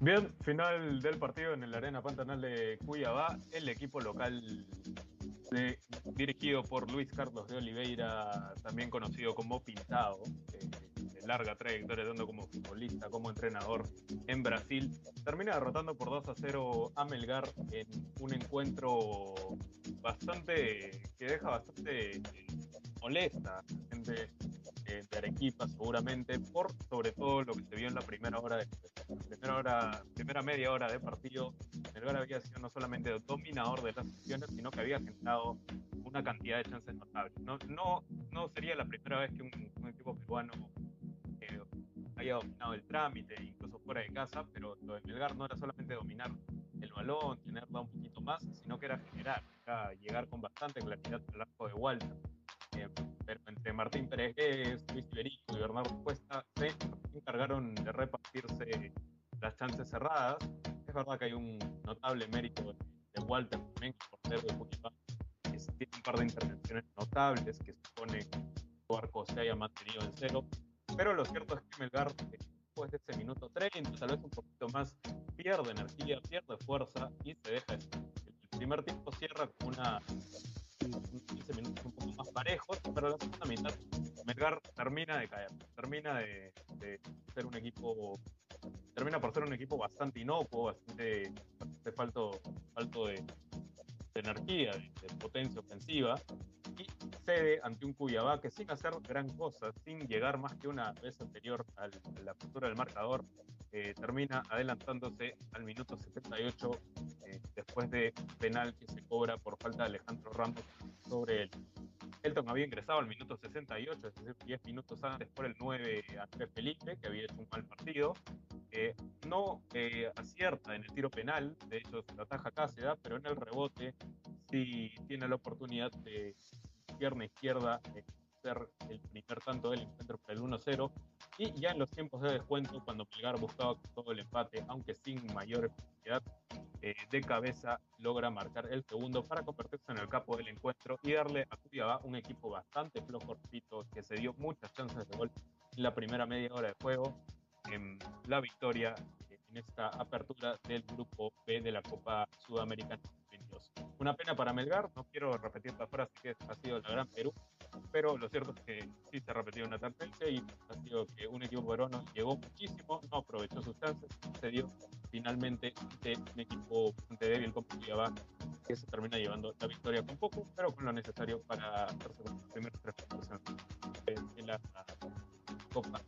Bien, final del partido en el Arena Pantanal de Cuyabá. El equipo local dirigido por Luis Carlos de Oliveira, también conocido como Pintado, eh, de larga trayectoria tanto como futbolista como entrenador en Brasil, termina derrotando por 2 a 0 a Melgar en un encuentro bastante que deja bastante molesta gente de, Arequipa seguramente por sobre todo lo que se vio en la primera hora de primera hora primera media hora de partido Melgar había sido no solamente dominador de las sesiones sino que había generado una cantidad de chances notables no no no sería la primera vez que un, equipo peruano eh, haya dominado el trámite incluso fuera de casa pero lo de Melgar no era solamente dominar el balón, tenerla un poquito más, sino que era generar, era llegar con bastante claridad al arco de Walter. Pero entre Martín Pérez, Luis Iberico y Bernardo Cuesta se encargaron de repartirse las chances cerradas. Es verdad que hay un notable mérito de Walter también, portero de Puquipá, que tiene un par de intervenciones notables, que supone que su arco se haya mantenido en cero. Pero lo cierto es que Melgar, después de ese minuto 30, tal vez un poquito más, pierde energía, pierde fuerza y se deja. El primer tiempo cierra con una 15 minutos un parejos, pero la segunda mitad Melgar termina de caer, termina de, ser un equipo, termina por ser un equipo bastante inocuo, bastante, falto, falto de, energía, de, potencia ofensiva, y cede ante un Cuyabá que sin hacer gran cosa, sin llegar más que una vez anterior a la apertura del marcador, eh, termina adelantándose al minuto 78 eh, después de penal que se cobra por falta de Alejandro Ramos sobre él. Había ingresado al minuto 68, es decir, 10 minutos antes por el 9 Andrés Felipe, que había hecho un mal partido. Eh, no acierta en el tiro penal, de hecho se lo ataja Cáceres, pero en el rebote sí tiene la oportunidad de pierna izquierda ser el primer tanto del encuentro para el 1-0 y ya en los tiempos de descuento cuando Melgar buscaba todo el empate aunque sin mayor efectividad eh, de cabeza logra marcar el segundo para convertirse en el capo del encuentro y darle a Cuyabá un equipo bastante flojo que se dio muchas chances de gol en la primera media hora de juego en la victoria eh, en esta apertura del grupo B de la Copa Sudamericana 22. Una pena para Melgar, no quiero repetir la frase que ha sido la gran Perú, pero lo cierto es que sí se repetido una tendencia y ha sido que un equipo peruano llegó muchísimo, no aprovechó sus chances, se dio finalmente de un equipo de débil como Cuiabá que se termina llevando la victoria con poco, pero con lo necesario para hacerse con los primeros tres puntos en la Copa